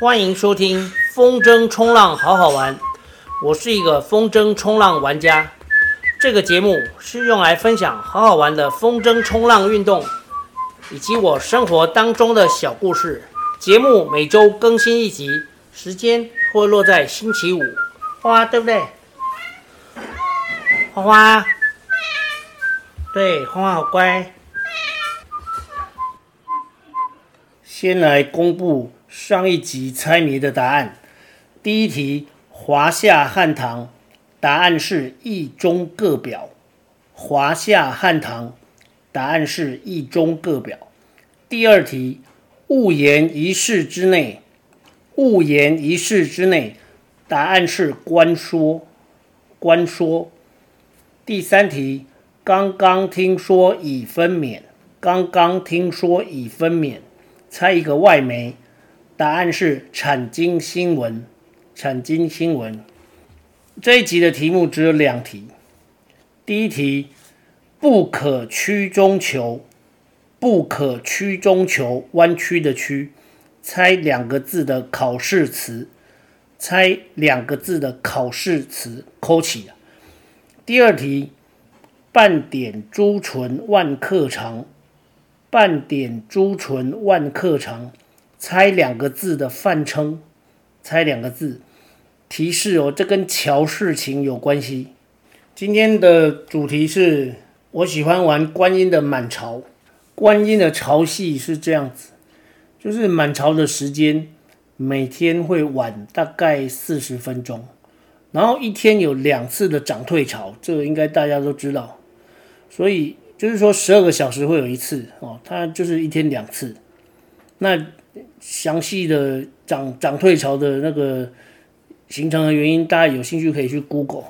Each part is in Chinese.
欢迎收听风筝冲浪好好玩，我是一个风筝冲浪玩家。这个节目是用来分享好好玩的风筝冲浪运动，以及我生活当中的小故事。节目每周更新一集，时间会落在星期五。花花对不对？花花，对，花花好乖。先来公布上一集猜谜的答案。第一题：华夏汉唐，答案是一中各表。华夏汉唐，答案是一中各表。第二题：勿言一室之内，勿言一室之内，答案是关说。关说。第三题：刚刚听说已分娩，刚刚听说已分娩。猜一个外媒，答案是产经新闻。产经新闻。这一集的题目只有两题。第一题，不可曲中求，不可曲中求，弯曲的曲。猜两个字的考试词。猜两个字的考试词，扣起。第二题，半点朱唇万客长。半点朱唇万客长，猜两个字的泛称，猜两个字。提示哦，这跟乔事情有关系。今天的主题是我喜欢玩观音的满潮。观音的潮汐是这样子，就是满潮的时间每天会晚大概四十分钟，然后一天有两次的涨退潮，这个应该大家都知道，所以。就是说，十二个小时会有一次哦，它就是一天两次。那详细的涨涨退潮的那个形成的原因，大家有兴趣可以去 Google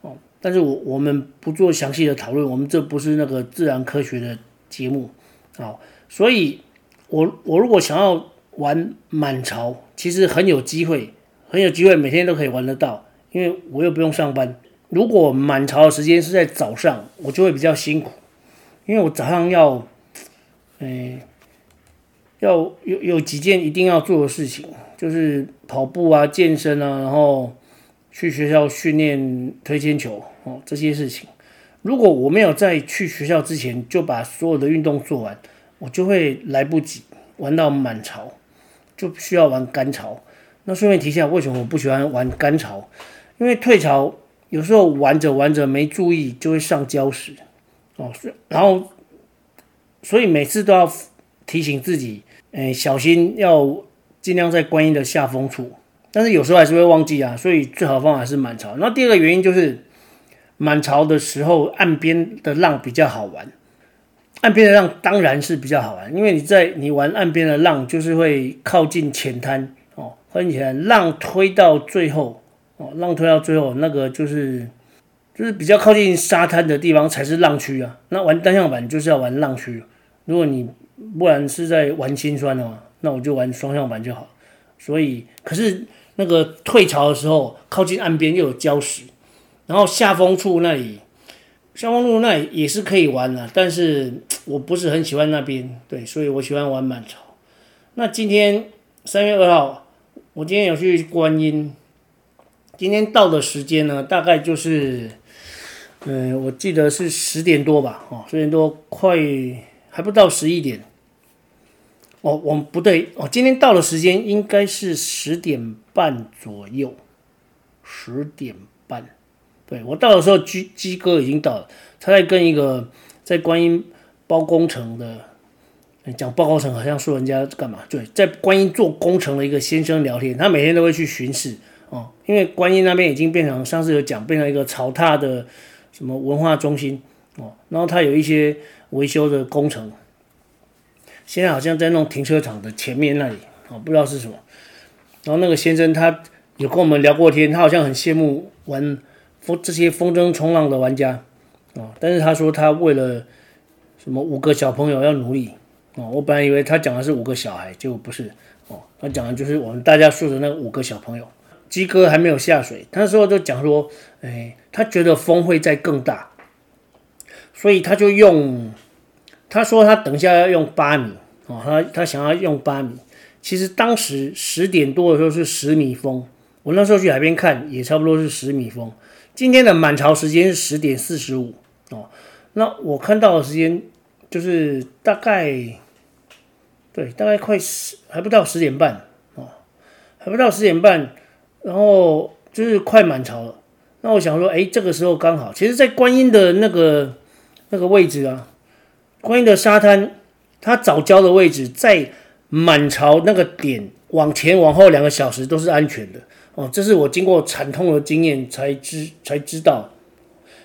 哦。但是我我们不做详细的讨论，我们这不是那个自然科学的节目啊、所以我我如果想要玩满潮，其实很有机会，很有机会每天都可以玩得到，因为我又不用上班。如果满潮的时间是在早上，我就会比较辛苦。因为我早上要，嗯，要有有几件一定要做的事情，就是跑步啊、健身啊，然后去学校训练推铅球哦，这些事情。如果我没有在去学校之前就把所有的运动做完，我就会来不及玩到满潮，就需要玩干潮。那顺便提一下，为什么我不喜欢玩干潮？因为退潮有时候玩着玩着没注意就会上礁石。哦，然后，所以每次都要提醒自己，哎，小心要尽量在观音的下风处。但是有时候还是会忘记啊，所以最好的方法是满潮。那第二个原因就是，满潮的时候岸边的浪比较好玩。岸边的浪当然是比较好玩，因为你在你玩岸边的浪，就是会靠近浅滩哦，靠近浅滩，浪推到最后哦，浪推到最后那个就是。就是比较靠近沙滩的地方才是浪区啊。那玩单向板就是要玩浪区。如果你不然是在玩心酸的嘛，那我就玩双向板就好。所以，可是那个退潮的时候，靠近岸边又有礁石，然后下风处那里，下风路那里也是可以玩的，但是我不是很喜欢那边。对，所以我喜欢玩满潮。那今天三月二号，我今天有去观音。今天到的时间呢，大概就是。嗯，我记得是十点多吧，哦，十点多快还不到十一点。哦，我们不对，哦，今天到的时间应该是十点半左右，十点半。对，我到的时候，鸡鸡哥已经到了，他在跟一个在观音包工程的，讲包工程好像说人家干嘛？对，在观音做工程的一个先生聊天，他每天都会去巡视哦，因为观音那边已经变成上次有讲，变成一个草踏的。什么文化中心哦，然后他有一些维修的工程，现在好像在弄停车场的前面那里哦，不知道是什么。然后那个先生他有跟我们聊过天，他好像很羡慕玩风这些风筝冲浪的玩家哦，但是他说他为了什么五个小朋友要努力哦，我本来以为他讲的是五个小孩，结果不是哦，他讲的就是我们大家说的那五个小朋友。鸡哥还没有下水，他说就讲说，哎，他觉得风会再更大，所以他就用，他说他等一下要用八米哦，他他想要用八米，其实当时十点多的时候是十米风，我那时候去海边看也差不多是十米风。今天的满潮时间是十点四十五哦，那我看到的时间就是大概，对，大概快十还不到十点半哦，还不到十点半，然后就是快满潮了。那我想说，哎，这个时候刚好，其实，在观音的那个那个位置啊，观音的沙滩。它早礁的位置在满潮那个点往前往后两个小时都是安全的。哦，这是我经过惨痛的经验才知才知道，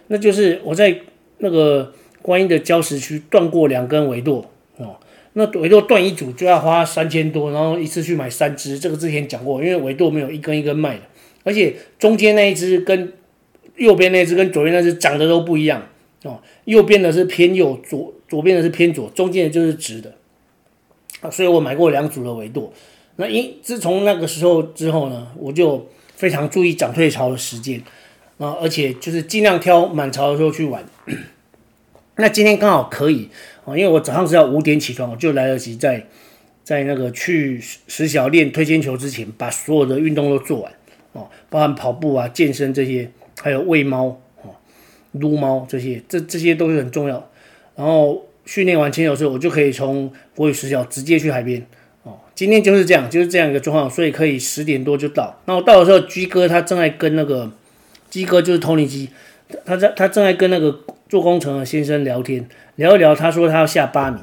那就是我在那个观音的礁石区断过两根尾舵哦，那尾舵断一组就要花三千多，然后一次去买三支，这个之前讲过，因为尾舵没有一根一根卖的，而且中间那一支跟右边那只跟左边那只长得都不一样。哦，右边的是偏右左。左边的是偏左，中间的就是直的，啊，所以我买过两组的维度。那因自从那个时候之后呢，我就非常注意涨退潮的时间，啊，而且就是尽量挑满潮的时候去玩。那今天刚好可以，啊，因为我早上只要五点起床，我就来得及在在那个去实小练推铅球之前，把所有的运动都做完，哦，包含跑步啊、健身这些，还有喂猫、撸猫这些，这这些都是很重要。然后训练完潜水之后，我就可以从国语实小直接去海边。哦，今天就是这样，就是这样一个状况，所以可以十点多就到。那我到的时候，G 哥他正在跟那个鸡哥就是 Tony 鸡，他在他正在跟那个做工程的先生聊天，聊一聊。他说他要下八米。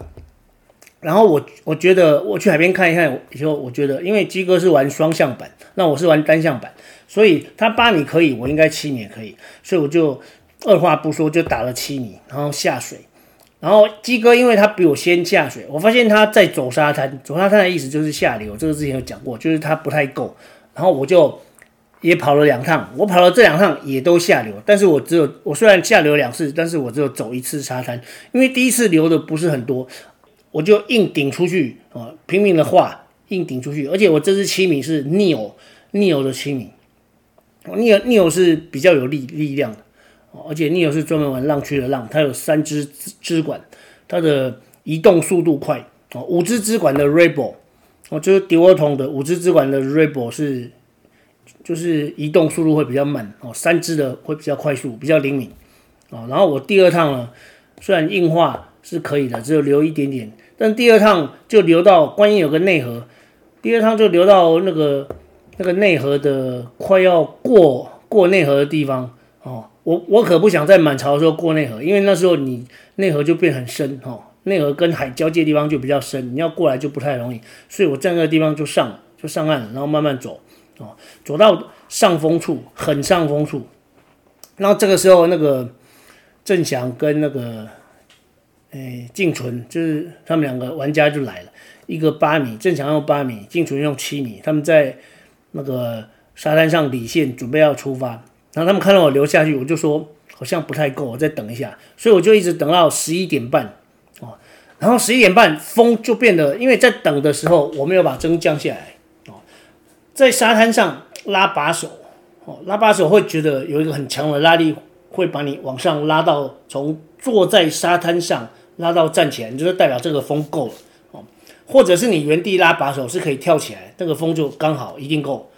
然后我我觉得我去海边看一看以后，我觉得因为鸡哥是玩双向板，那我是玩单向板，所以他八米可以，我应该七米也可以，所以我就二话不说就打了七米，然后下水。然后鸡哥，因为他比我先下水，我发现他在走沙滩。走沙滩的意思就是下流，这个之前有讲过，就是他不太够。然后我就也跑了两趟，我跑了这两趟也都下流，但是我只有我虽然下流两次，但是我只有走一次沙滩，因为第一次流的不是很多，我就硬顶出去啊，拼命的画，硬顶出去。而且我这支七米是 Neo，Neo 的七米，Neo Neo 是比较有力力量的。而且 Neo 是专门玩浪区的浪，它有三支支管，它的移动速度快哦。五支支管的 Rebel 哦，就是迪沃铜的五支支管的 Rebel 是，就是移动速度会比较慢哦。三支的会比较快速，比较灵敏哦。然后我第二趟呢，虽然硬化是可以的，只有留一点点，但第二趟就流到观音有个内核，第二趟就流到那个那个内核的快要过过内核的地方哦。我我可不想在满潮的时候过内河，因为那时候你内河就变很深哈，内河跟海交界地方就比较深，你要过来就不太容易，所以我站在那个地方就上就上岸，然后慢慢走哦，走到上风处，很上风处，然后这个时候那个郑翔跟那个诶静纯，就是他们两个玩家就来了，一个八米，郑翔用八米，静纯用七米，他们在那个沙滩上理线准备要出发。然后他们看到我流下去，我就说好像不太够，我再等一下，所以我就一直等到十一点半哦。然后十一点半风就变得，因为在等的时候我没有把针降下来哦，在沙滩上拉把手哦，拉把手会觉得有一个很强的拉力，会把你往上拉到从坐在沙滩上拉到站起来，就是代表这个风够了哦。或者是你原地拉把手是可以跳起来，这个风就刚好一定够。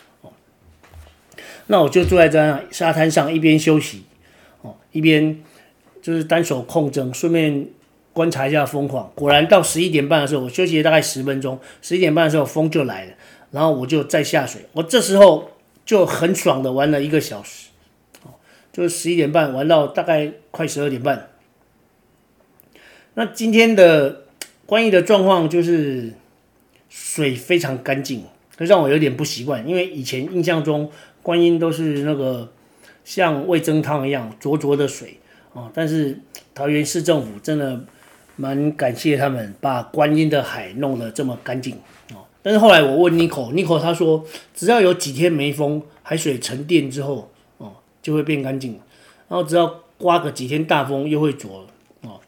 那我就坐在这样沙滩上，一边休息，哦，一边就是单手控筝，顺便观察一下风况。果然到十一点半的时候，我休息了大概十分钟，十一点半的时候风就来了，然后我就再下水。我这时候就很爽的玩了一个小时，哦，就是十一点半玩到大概快十二点半。那今天的观音的状况就是水非常干净，这让我有点不习惯，因为以前印象中。观音都是那个像味噌汤一样浊浊的水啊，但是桃园市政府真的蛮感谢他们把观音的海弄得这么干净啊。但是后来我问 Nico，Nico 他说只要有几天没风，海水沉淀之后哦就会变干净，然后只要刮个几天大风又会浊了哦。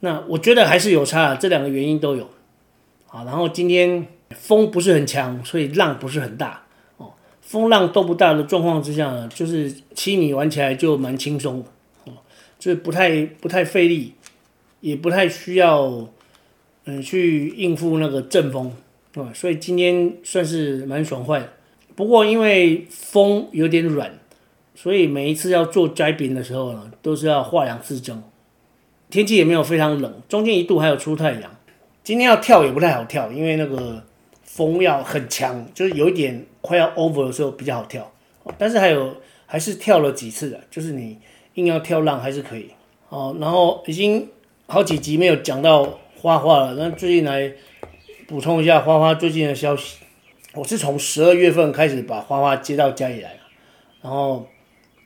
那我觉得还是有差，这两个原因都有。好，然后今天风不是很强，所以浪不是很大。风浪都不大的状况之下呢，就是七米玩起来就蛮轻松的，哦，就是不太不太费力，也不太需要，嗯，去应付那个阵风，哦，所以今天算是蛮爽快的。不过因为风有点软，所以每一次要做摘饼的时候呢，都是要画两次针。天气也没有非常冷，中间一度还有出太阳。今天要跳也不太好跳，因为那个风要很强，就是有一点快要 over 的时候比较好跳。但是还有还是跳了几次的，就是你硬要跳浪还是可以。哦，然后已经好几集没有讲到花花了，那最近来补充一下花花最近的消息。我是从十二月份开始把花花接到家里来，然后，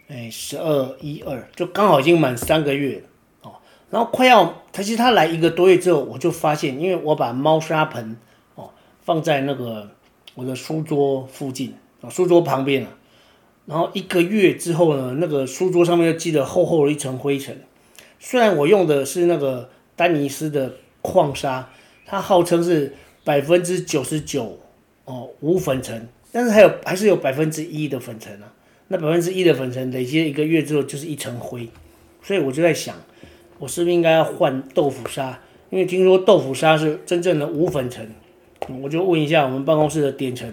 哎，十二一二就刚好已经满三个月哦，然后快要，其实他来一个多月之后，我就发现，因为我把猫砂盆放在那个我的书桌附近啊，书桌旁边啊，然后一个月之后呢，那个书桌上面又积了厚厚的一层灰尘。虽然我用的是那个丹尼斯的矿砂，它号称是百分之九十九。哦，无粉尘，但是还有还是有百分之一的粉尘啊。那百分之一的粉尘累积一个月之后就是一层灰，所以我就在想，我是不是应该要换豆腐砂？因为听说豆腐砂是真正的无粉尘。我就问一下我们办公室的点成，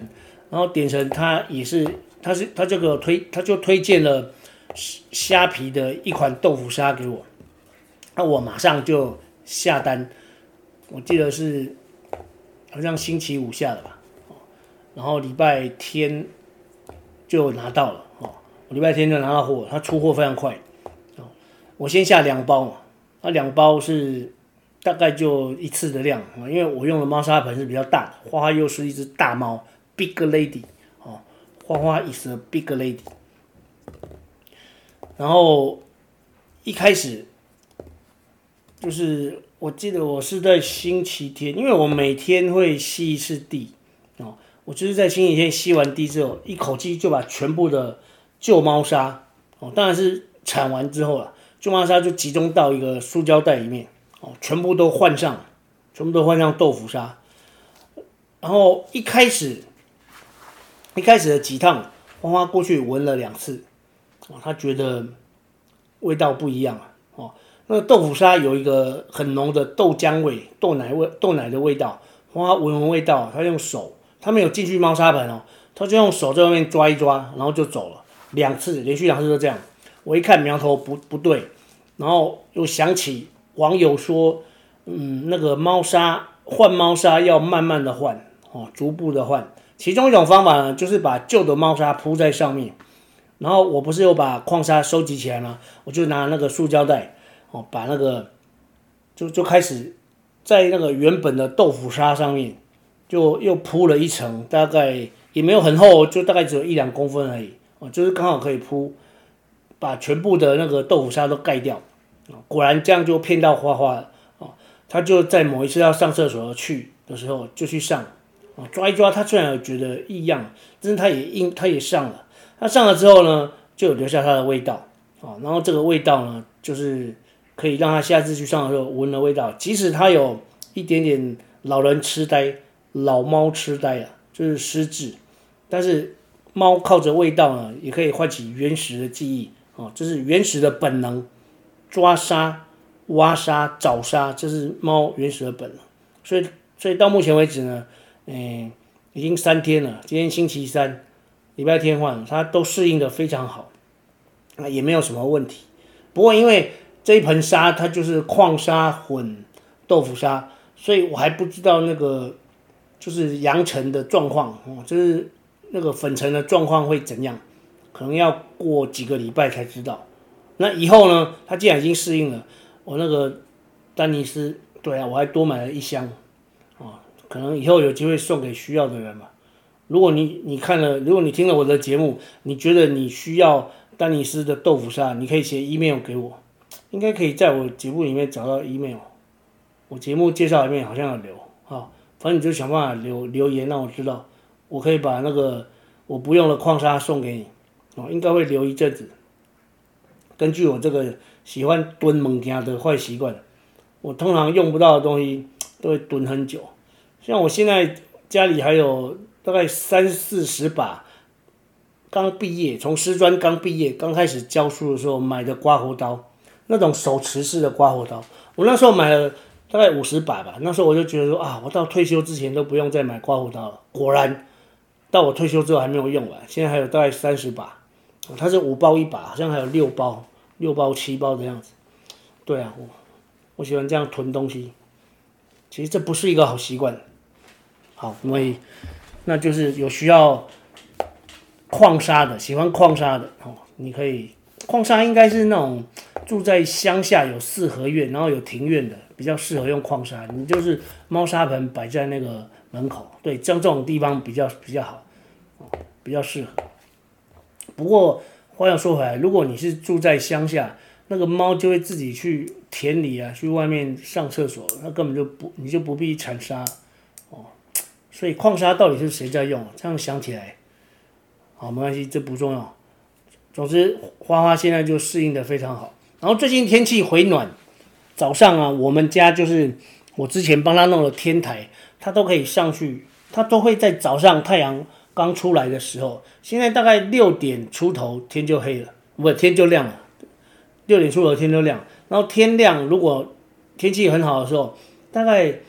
然后点成他也是，他是他这个推他就推荐了虾皮的一款豆腐砂给我，那我马上就下单，我记得是好像星期五下的吧。然后礼拜天就拿到了哦，礼拜天就拿到货，他出货非常快哦。我先下两包嘛，那两包是大概就一次的量啊，因为我用的猫砂盆是比较大的，花花又是一只大猫，big lady 哦，花花 is a big lady。然后一开始就是我记得我是在星期天，因为我每天会吸一次地哦。我就是在星期天吸完地之后，一口气就把全部的旧猫砂哦，当然是铲完之后了，旧猫砂就集中到一个塑胶袋里面哦，全部都换上，全部都换上豆腐砂。然后一开始，一开始的几趟，花花过去闻了两次哦，他觉得味道不一样哦。那个豆腐砂有一个很浓的豆浆味、豆奶味、豆奶的味道，花花闻闻味道，他用手。他没有进去猫砂盆哦，他就用手在外面抓一抓，然后就走了两次，连续两次都这样。我一看苗头不不对，然后又想起网友说，嗯，那个猫砂换猫砂要慢慢的换哦，逐步的换。其中一种方法呢，就是把旧的猫砂铺在上面，然后我不是有把矿砂收集起来吗？我就拿那个塑胶袋哦，把那个就就开始在那个原本的豆腐砂上面。就又铺了一层，大概也没有很厚，就大概只有一两公分而已哦，就是刚好可以铺，把全部的那个豆腐砂都盖掉。果然这样就骗到花花了哦，他就在某一次要上厕所去的时候就去上啊，抓一抓，他虽然有觉得异样，但是他也应他也上了。他上了之后呢，就留下他的味道啊，然后这个味道呢，就是可以让他下次去上的时候闻的味道，即使他有一点点老人痴呆。老猫痴呆啊，就是失智，但是猫靠着味道呢，也可以唤起原始的记忆哦，这是原始的本能，抓沙、挖沙、找沙，这是猫原始的本能。所以，所以到目前为止呢，嗯，已经三天了，今天星期三，礼拜天换，它都适应的非常好，啊，也没有什么问题。不过因为这一盆沙它就是矿沙混豆腐沙，所以我还不知道那个。就是扬尘的状况哦，就是那个粉尘的状况会怎样？可能要过几个礼拜才知道。那以后呢？他既然已经适应了，我那个丹尼斯，对啊，我还多买了一箱哦，可能以后有机会送给需要的人吧。如果你你看了，如果你听了我的节目，你觉得你需要丹尼斯的豆腐砂，你可以写 email 给我，应该可以在我节目里面找到 email。我节目介绍里面好像有留啊。反正你就想办法留留言，让我知道，我可以把那个我不用的矿砂送给你，哦，应该会留一阵子。根据我这个喜欢蹲物件的坏习惯，我通常用不到的东西都会蹲很久。像我现在家里还有大概三四十把，刚毕业从师专刚毕业刚开始教书的时候买的刮胡刀，那种手持式的刮胡刀，我那时候买了。大概五十把吧。那时候我就觉得说啊，我到退休之前都不用再买刮胡刀了。果然，到我退休之后还没有用完，现在还有大概三十把。它是五包一把，好像还有六包、六包七包的样子。对啊，我我喜欢这样囤东西。其实这不是一个好习惯。好，所以那就是有需要矿砂的，喜欢矿砂的哦，你可以。矿砂应该是那种住在乡下有四合院，然后有庭院的，比较适合用矿砂。你就是猫砂盆摆在那个门口，对，像这种地方比较比较好，比较适合。不过话又说回来，如果你是住在乡下，那个猫就会自己去田里啊，去外面上厕所，那根本就不，你就不必铲沙哦。所以矿砂到底是谁在用？这样想起来，好，没关系，这不重要。总之，花花现在就适应的非常好。然后最近天气回暖，早上啊，我们家就是我之前帮他弄了天台，他都可以上去，他都会在早上太阳刚出来的时候，现在大概六点出头天就黑了，不，天就亮了。六点出头天就亮，然后天亮，如果天气很好的时候，大概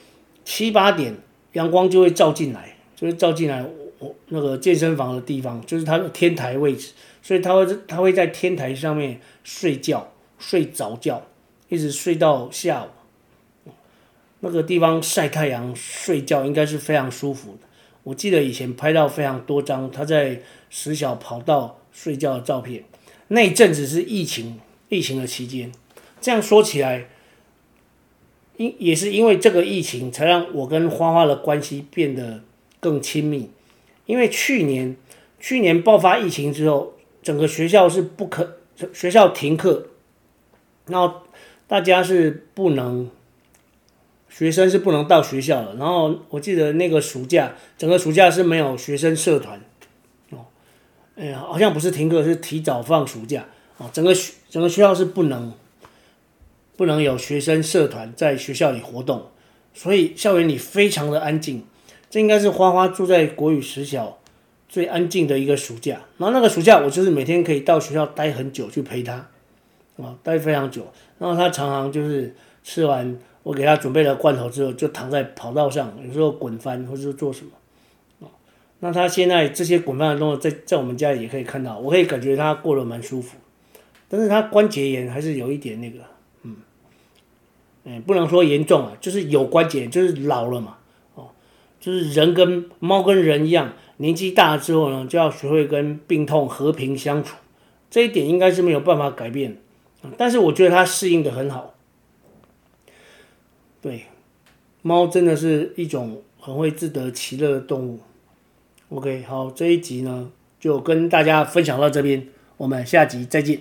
七八点阳光就会照进来，就会照进来我那个健身房的地方，就是它的天台位置。所以他会他会在天台上面睡觉，睡着觉，一直睡到下午。那个地方晒太阳睡觉应该是非常舒服的。我记得以前拍到非常多张他在石小跑道睡觉的照片。那一阵子是疫情疫情的期间，这样说起来，因也是因为这个疫情才让我跟花花的关系变得更亲密。因为去年去年爆发疫情之后。整个学校是不可，学校停课，然后大家是不能，学生是不能到学校的。然后我记得那个暑假，整个暑假是没有学生社团，哦，哎呀，好像不是停课，是提早放暑假啊。整个学整个学校是不能，不能有学生社团在学校里活动，所以校园里非常的安静。这应该是花花住在国语实小。最安静的一个暑假，然后那个暑假我就是每天可以到学校待很久去陪他，啊，待非常久。然后他常常就是吃完我给他准备了罐头之后，就躺在跑道上，有时候滚翻或者是做什么，啊，那他现在这些滚翻的动作在在我们家里也可以看到，我可以感觉他过得蛮舒服，但是他关节炎还是有一点那个，嗯，嗯，不能说严重啊，就是有关节，就是老了嘛，哦，就是人跟猫跟人一样。年纪大了之后呢，就要学会跟病痛和平相处，这一点应该是没有办法改变。但是我觉得它适应得很好。对，猫真的是一种很会自得其乐的动物。OK，好，这一集呢就跟大家分享到这边，我们下集再见。